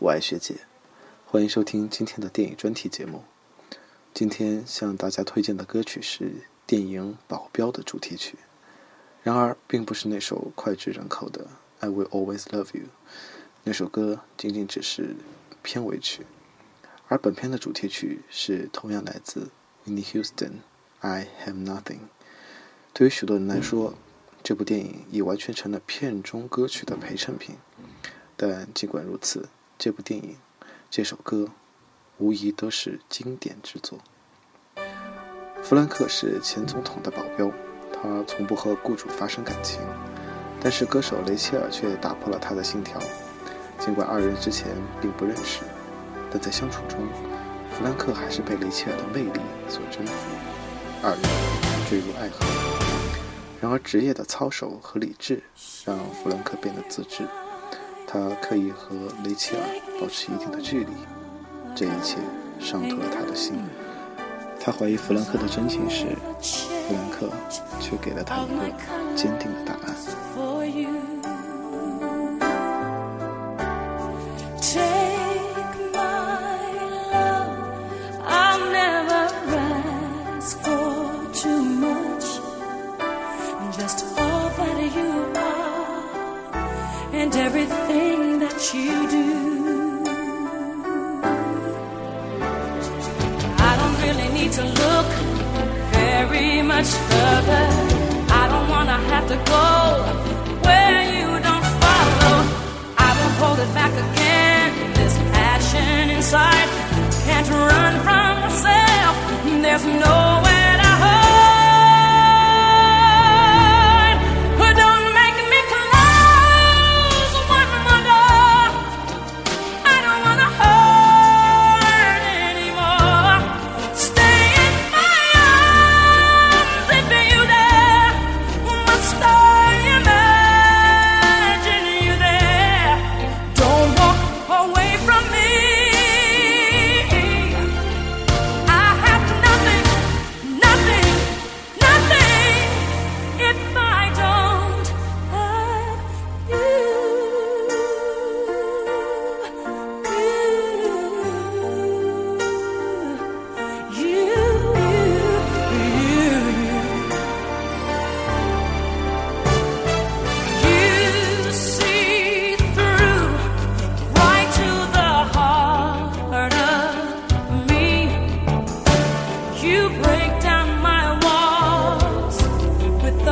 我爱学姐，欢迎收听今天的电影专题节目。今天向大家推荐的歌曲是电影《保镖》的主题曲，然而并不是那首脍炙人口的《I Will Always Love You》，那首歌仅仅只是片尾曲，而本片的主题曲是同样来自 w i n n i e Houston，《I Have Nothing》。对于许多人来说，这部电影已完全成了片中歌曲的陪衬品。但尽管如此，这部电影、这首歌，无疑都是经典之作。弗兰克是前总统的保镖，他从不和雇主发生感情，但是歌手雷切尔却打破了他的信条。尽管二人之前并不认识，但在相处中，弗兰克还是被雷切尔的魅力所征服，二人坠入爱河。然而，职业的操守和理智让弗兰克变得自知。他刻意和雷切尔保持一定的距离，这一切伤透了他的心。他怀疑弗兰克的真情时，弗兰克却给了他一个坚定的答案。Need to look very much further. I don't wanna have to go where you don't follow. I won't hold it back again.